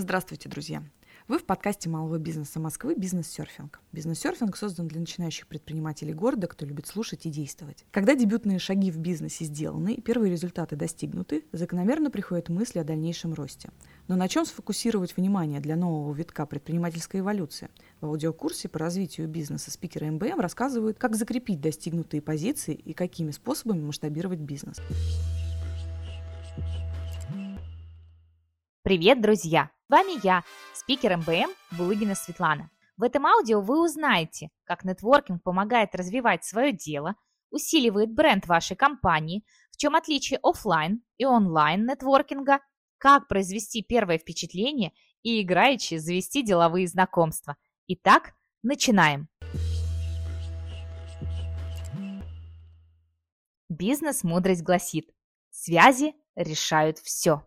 Здравствуйте, друзья! Вы в подкасте малого бизнеса Москвы «Бизнес-серфинг». Бизнес-серфинг создан для начинающих предпринимателей города, кто любит слушать и действовать. Когда дебютные шаги в бизнесе сделаны и первые результаты достигнуты, закономерно приходят мысли о дальнейшем росте. Но на чем сфокусировать внимание для нового витка предпринимательской эволюции? В аудиокурсе по развитию бизнеса спикеры МБМ рассказывают, как закрепить достигнутые позиции и какими способами масштабировать бизнес. Привет, друзья! С вами я, спикер МБМ Булыгина Светлана. В этом аудио вы узнаете, как нетворкинг помогает развивать свое дело, усиливает бренд вашей компании, в чем отличие офлайн и онлайн нетворкинга, как произвести первое впечатление и играючи завести деловые знакомства. Итак, начинаем. Бизнес-мудрость гласит, связи решают все.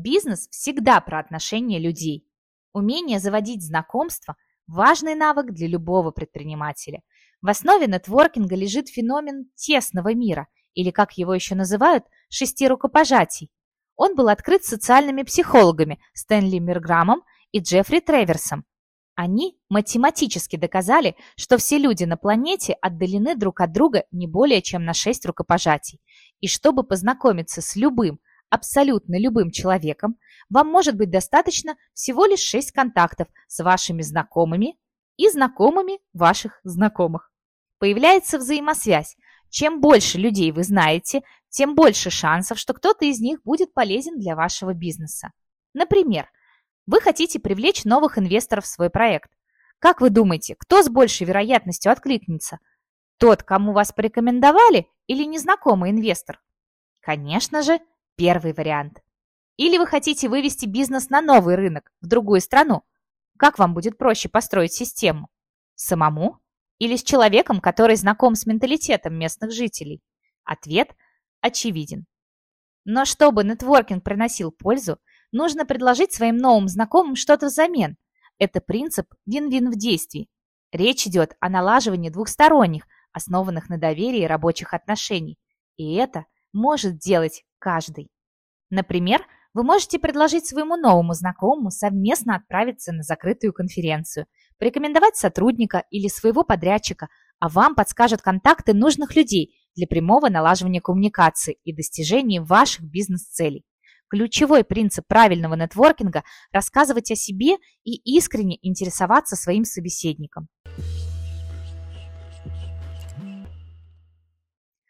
Бизнес всегда про отношения людей. Умение заводить знакомства – важный навык для любого предпринимателя. В основе нетворкинга лежит феномен тесного мира, или, как его еще называют, шести рукопожатий. Он был открыт социальными психологами Стэнли Мирграмом и Джеффри Треверсом. Они математически доказали, что все люди на планете отдалены друг от друга не более чем на шесть рукопожатий. И чтобы познакомиться с любым, абсолютно любым человеком, вам может быть достаточно всего лишь 6 контактов с вашими знакомыми и знакомыми ваших знакомых. Появляется взаимосвязь. Чем больше людей вы знаете, тем больше шансов, что кто-то из них будет полезен для вашего бизнеса. Например, вы хотите привлечь новых инвесторов в свой проект. Как вы думаете, кто с большей вероятностью откликнется? Тот, кому вас порекомендовали, или незнакомый инвестор? Конечно же, Первый вариант. Или вы хотите вывести бизнес на новый рынок, в другую страну. Как вам будет проще построить систему? Самому? Или с человеком, который знаком с менталитетом местных жителей? Ответ очевиден. Но чтобы нетворкинг приносил пользу, нужно предложить своим новым знакомым что-то взамен. Это принцип вин-вин в действии. Речь идет о налаживании двухсторонних, основанных на доверии рабочих отношений. И это может делать каждый. Например, вы можете предложить своему новому знакомому совместно отправиться на закрытую конференцию, порекомендовать сотрудника или своего подрядчика, а вам подскажут контакты нужных людей для прямого налаживания коммуникации и достижения ваших бизнес-целей. Ключевой принцип правильного нетворкинга – рассказывать о себе и искренне интересоваться своим собеседником.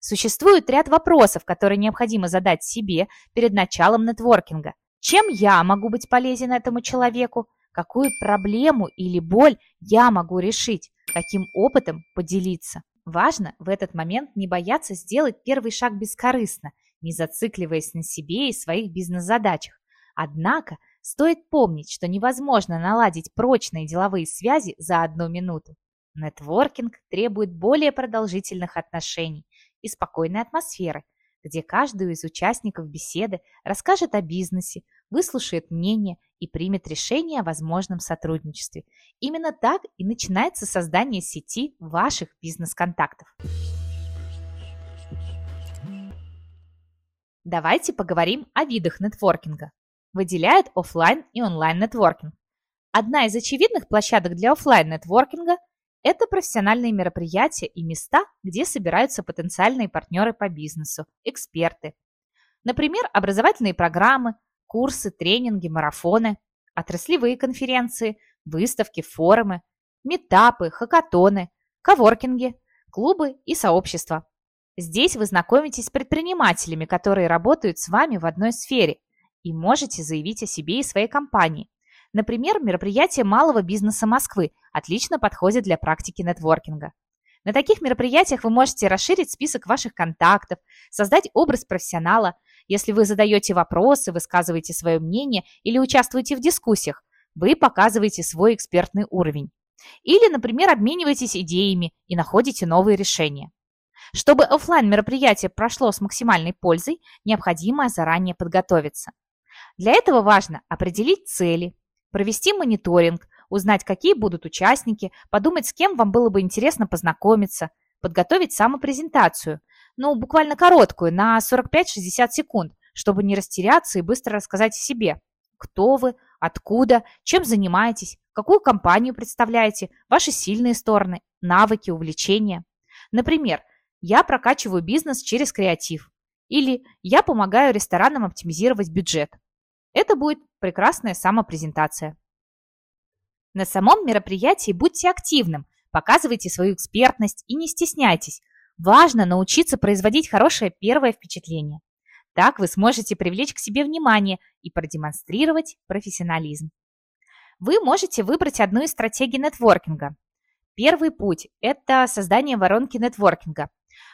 Существует ряд вопросов, которые необходимо задать себе перед началом нетворкинга. Чем я могу быть полезен этому человеку? Какую проблему или боль я могу решить? Каким опытом поделиться? Важно в этот момент не бояться сделать первый шаг бескорыстно, не зацикливаясь на себе и своих бизнес-задачах. Однако стоит помнить, что невозможно наладить прочные деловые связи за одну минуту. Нетворкинг требует более продолжительных отношений, и спокойной атмосферы, где каждый из участников беседы расскажет о бизнесе, выслушает мнение и примет решение о возможном сотрудничестве. Именно так и начинается создание сети ваших бизнес-контактов. Давайте поговорим о видах нетворкинга. Выделяют офлайн и онлайн нетворкинг. Одна из очевидных площадок для офлайн нетворкинга это профессиональные мероприятия и места, где собираются потенциальные партнеры по бизнесу, эксперты. Например, образовательные программы, курсы, тренинги, марафоны, отраслевые конференции, выставки, форумы, метапы, хакатоны, коворкинги, клубы и сообщества. Здесь вы знакомитесь с предпринимателями, которые работают с вами в одной сфере и можете заявить о себе и своей компании – Например, мероприятия малого бизнеса Москвы отлично подходят для практики нетворкинга. На таких мероприятиях вы можете расширить список ваших контактов, создать образ профессионала. Если вы задаете вопросы, высказываете свое мнение или участвуете в дискуссиях, вы показываете свой экспертный уровень. Или, например, обмениваетесь идеями и находите новые решения. Чтобы офлайн мероприятие прошло с максимальной пользой, необходимо заранее подготовиться. Для этого важно определить цели, провести мониторинг, узнать, какие будут участники, подумать, с кем вам было бы интересно познакомиться, подготовить самопрезентацию, ну, буквально короткую, на 45-60 секунд, чтобы не растеряться и быстро рассказать о себе. Кто вы, откуда, чем занимаетесь, какую компанию представляете, ваши сильные стороны, навыки, увлечения. Например, я прокачиваю бизнес через креатив. Или я помогаю ресторанам оптимизировать бюджет. Это будет прекрасная самопрезентация. На самом мероприятии будьте активным, показывайте свою экспертность и не стесняйтесь. Важно научиться производить хорошее первое впечатление. Так вы сможете привлечь к себе внимание и продемонстрировать профессионализм. Вы можете выбрать одну из стратегий нетворкинга. Первый путь – это создание воронки нетворкинга.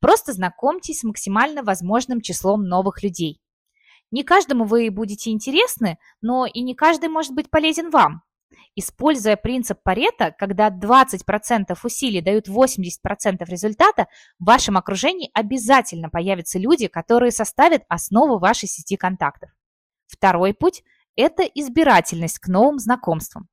Просто знакомьтесь с максимально возможным числом новых людей. Не каждому вы будете интересны, но и не каждый может быть полезен вам. Используя принцип Паретта, когда 20% усилий дают 80% результата, в вашем окружении обязательно появятся люди, которые составят основу вашей сети контактов. Второй путь – это избирательность к новым знакомствам.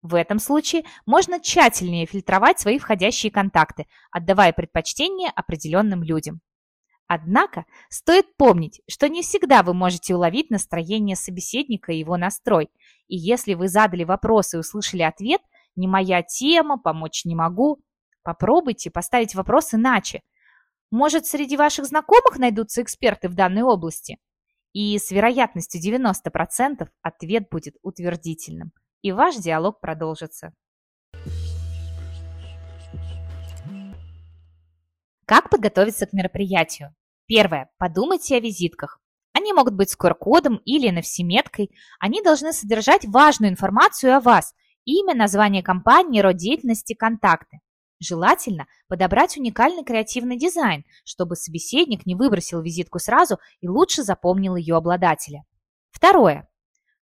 В этом случае можно тщательнее фильтровать свои входящие контакты, отдавая предпочтение определенным людям. Однако стоит помнить, что не всегда вы можете уловить настроение собеседника и его настрой. И если вы задали вопрос и услышали ответ «не моя тема, помочь не могу», попробуйте поставить вопрос иначе. Может, среди ваших знакомых найдутся эксперты в данной области? И с вероятностью 90% ответ будет утвердительным, и ваш диалог продолжится. Как подготовиться к мероприятию? Первое. Подумайте о визитках. Они могут быть с QR-кодом или NFC-меткой. Они должны содержать важную информацию о вас, имя, название компании, род деятельности, контакты. Желательно подобрать уникальный креативный дизайн, чтобы собеседник не выбросил визитку сразу и лучше запомнил ее обладателя. Второе.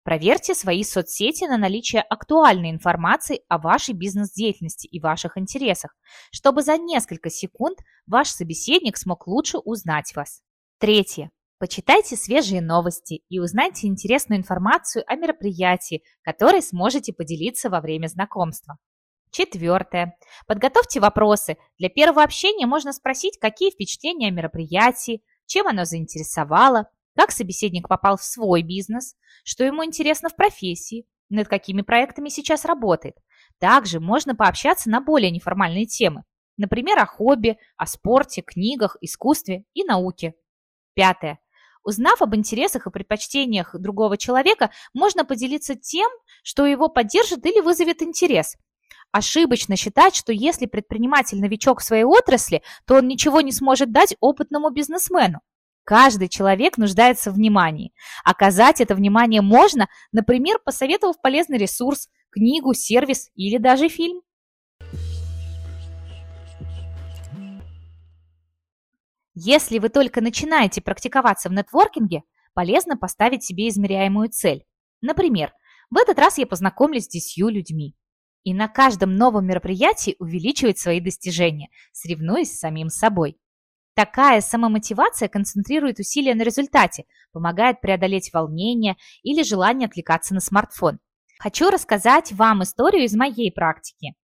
Проверьте свои соцсети на наличие актуальной информации о вашей бизнес-деятельности и ваших интересах, чтобы за несколько секунд ваш собеседник смог лучше узнать вас. Третье. Почитайте свежие новости и узнайте интересную информацию о мероприятии, которой сможете поделиться во время знакомства. Четвертое. Подготовьте вопросы. Для первого общения можно спросить, какие впечатления о мероприятии, чем оно заинтересовало, как собеседник попал в свой бизнес, что ему интересно в профессии, над какими проектами сейчас работает. Также можно пообщаться на более неформальные темы, например, о хобби, о спорте, книгах, искусстве и науке. Пятое. Узнав об интересах и предпочтениях другого человека, можно поделиться тем, что его поддержит или вызовет интерес. Ошибочно считать, что если предприниматель новичок в своей отрасли, то он ничего не сможет дать опытному бизнесмену. Каждый человек нуждается в внимании. Оказать это внимание можно, например, посоветовав полезный ресурс, книгу, сервис или даже фильм. Если вы только начинаете практиковаться в нетворкинге, полезно поставить себе измеряемую цель. Например, в этот раз я познакомлюсь с 10 людьми. И на каждом новом мероприятии увеличивать свои достижения, соревнуясь с самим собой. Такая самомотивация концентрирует усилия на результате, помогает преодолеть волнение или желание отвлекаться на смартфон. Хочу рассказать вам историю из моей практики.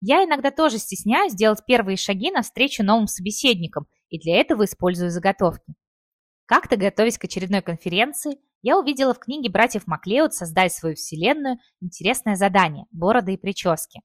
Я иногда тоже стесняюсь делать первые шаги навстречу новым собеседникам, и для этого использую заготовки. Как-то, готовясь к очередной конференции, я увидела в книге братьев Маклеод «Создай свою вселенную» интересное задание – бороды и прически.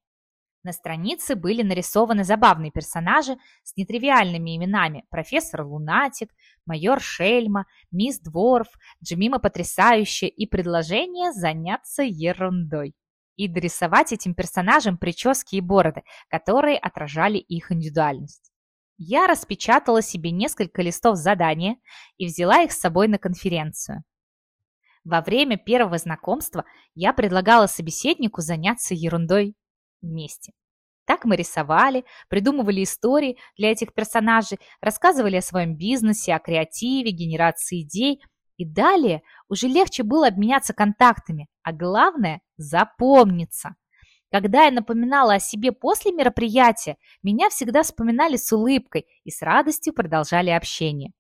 На странице были нарисованы забавные персонажи с нетривиальными именами профессор Лунатик, майор Шельма, мисс Дворф, Джимима Потрясающая и предложение заняться ерундой и дорисовать этим персонажам прически и бороды, которые отражали их индивидуальность. Я распечатала себе несколько листов задания и взяла их с собой на конференцию. Во время первого знакомства я предлагала собеседнику заняться ерундой вместе. Так мы рисовали, придумывали истории для этих персонажей, рассказывали о своем бизнесе, о креативе, генерации идей. И далее уже легче было обменяться контактами, а главное – запомниться. Когда я напоминала о себе после мероприятия, меня всегда вспоминали с улыбкой и с радостью продолжали общение.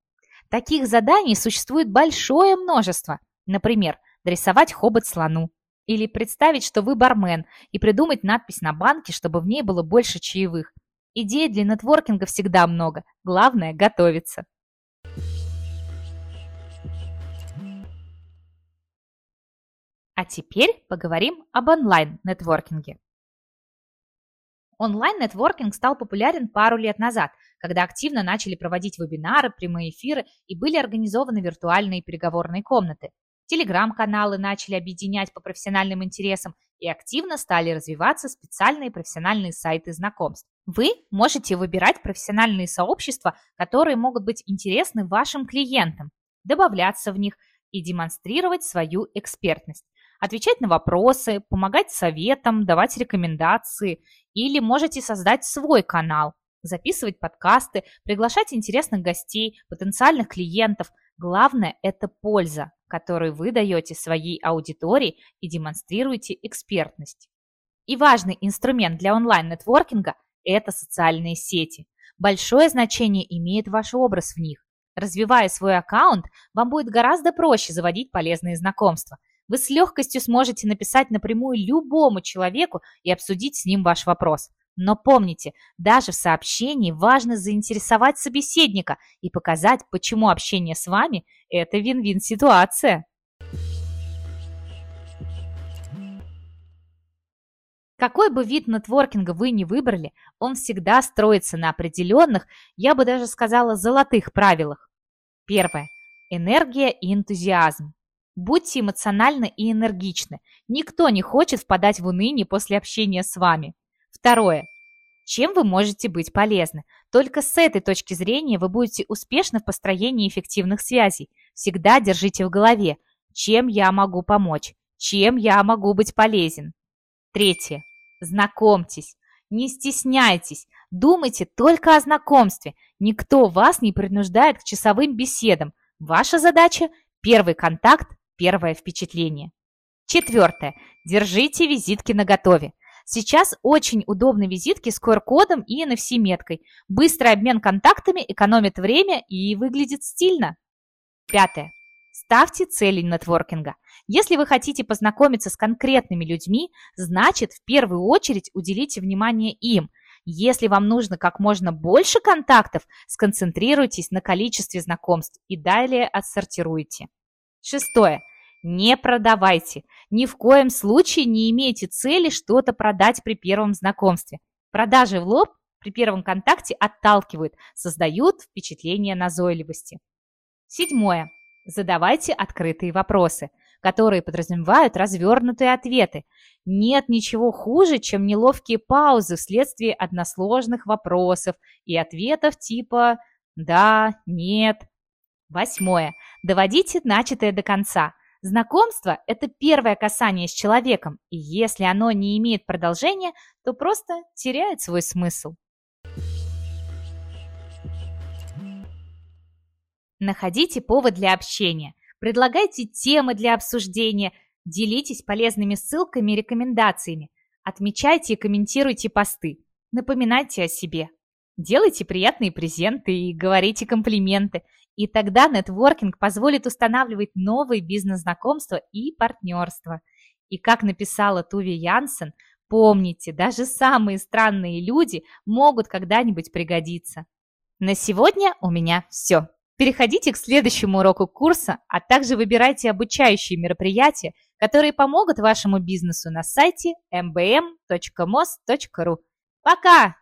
Таких заданий существует большое множество. Например, дорисовать хобот слону, или представить, что вы бармен, и придумать надпись на банке, чтобы в ней было больше чаевых. Идей для нетворкинга всегда много. Главное – готовиться. А теперь поговорим об онлайн-нетворкинге. Онлайн-нетворкинг стал популярен пару лет назад, когда активно начали проводить вебинары, прямые эфиры и были организованы виртуальные переговорные комнаты. Телеграм-каналы начали объединять по профессиональным интересам и активно стали развиваться специальные профессиональные сайты знакомств. Вы можете выбирать профессиональные сообщества, которые могут быть интересны вашим клиентам, добавляться в них и демонстрировать свою экспертность отвечать на вопросы, помогать советам, давать рекомендации. Или можете создать свой канал, записывать подкасты, приглашать интересных гостей, потенциальных клиентов. Главное – это польза, которую вы даете своей аудитории и демонстрируете экспертность. И важный инструмент для онлайн-нетворкинга – это социальные сети. Большое значение имеет ваш образ в них. Развивая свой аккаунт, вам будет гораздо проще заводить полезные знакомства – вы с легкостью сможете написать напрямую любому человеку и обсудить с ним ваш вопрос. Но помните, даже в сообщении важно заинтересовать собеседника и показать, почему общение с вами – это вин-вин ситуация. Какой бы вид нетворкинга вы ни выбрали, он всегда строится на определенных, я бы даже сказала, золотых правилах. Первое. Энергия и энтузиазм. Будьте эмоциональны и энергичны. Никто не хочет впадать в уныние после общения с вами. Второе. Чем вы можете быть полезны? Только с этой точки зрения вы будете успешны в построении эффективных связей. Всегда держите в голове, чем я могу помочь, чем я могу быть полезен. Третье. Знакомьтесь. Не стесняйтесь. Думайте только о знакомстве. Никто вас не принуждает к часовым беседам. Ваша задача – первый контакт первое впечатление. Четвертое. Держите визитки наготове. Сейчас очень удобны визитки с QR-кодом и NFC-меткой. Быстрый обмен контактами экономит время и выглядит стильно. Пятое. Ставьте цели нетворкинга. Если вы хотите познакомиться с конкретными людьми, значит, в первую очередь уделите внимание им. Если вам нужно как можно больше контактов, сконцентрируйтесь на количестве знакомств и далее отсортируйте. Шестое. Не продавайте. Ни в коем случае не имейте цели что-то продать при первом знакомстве. Продажи в лоб при первом контакте отталкивают, создают впечатление назойливости. Седьмое. Задавайте открытые вопросы, которые подразумевают развернутые ответы. Нет ничего хуже, чем неловкие паузы вследствие односложных вопросов и ответов типа «да», «нет». Восьмое. Доводите начатое до конца. Знакомство – это первое касание с человеком, и если оно не имеет продолжения, то просто теряет свой смысл. Находите повод для общения, предлагайте темы для обсуждения, делитесь полезными ссылками и рекомендациями, отмечайте и комментируйте посты, напоминайте о себе. Делайте приятные презенты и говорите комплименты – и тогда нетворкинг позволит устанавливать новые бизнес-знакомства и партнерства. И как написала Туви Янсен, помните, даже самые странные люди могут когда-нибудь пригодиться. На сегодня у меня все. Переходите к следующему уроку курса, а также выбирайте обучающие мероприятия, которые помогут вашему бизнесу на сайте mbm.mos.ru. Пока!